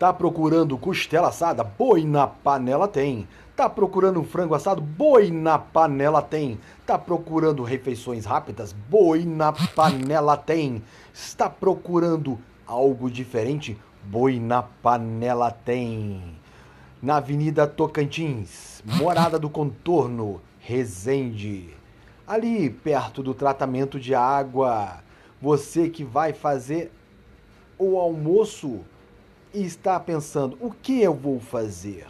Tá procurando costela assada? Boi na panela tem. Tá procurando frango assado? Boi na panela tem. Tá procurando refeições rápidas? Boi na panela tem. Está procurando algo diferente? Boi na panela tem. Na Avenida Tocantins, Morada do Contorno, Resende. Ali perto do tratamento de água. Você que vai fazer o almoço e está pensando: o que eu vou fazer?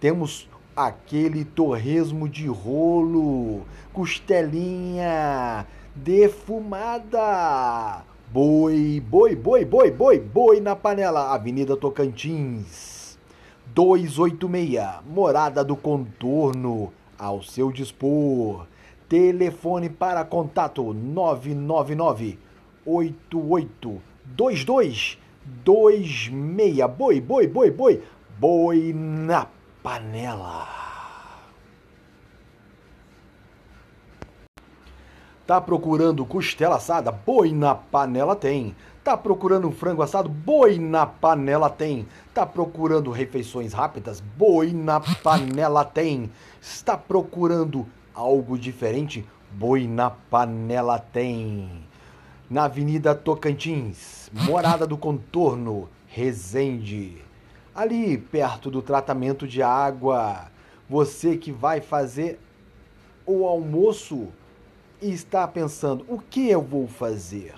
Temos aquele torresmo de rolo, costelinha defumada. Boi, boi, boi, boi, boi, boi na panela, Avenida Tocantins. 286, Morada do Contorno, ao seu dispor. Telefone para contato 999 8822 26. Boi, boi, boi, boi. Boi na panela. Tá procurando costela assada? Boi na panela tem. Tá procurando frango assado? Boi na panela tem. Tá procurando refeições rápidas? Boi na panela tem. Está procurando algo diferente? Boi na panela tem na Avenida Tocantins, Morada do Contorno, Resende. Ali perto do tratamento de água. Você que vai fazer o almoço e está pensando: o que eu vou fazer?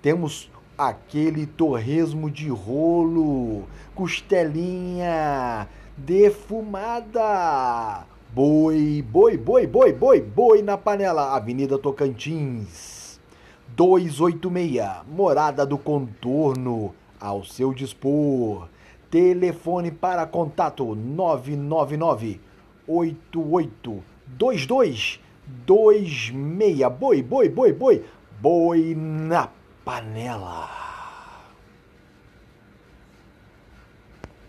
Temos aquele torresmo de rolo, costelinha defumada. Boi, boi, boi, boi, boi, boi na panela, Avenida Tocantins. 286, Morada do Contorno, ao seu dispor. Telefone para contato 999 88 22 26. Boi, boi, boi, boi, boi na panela.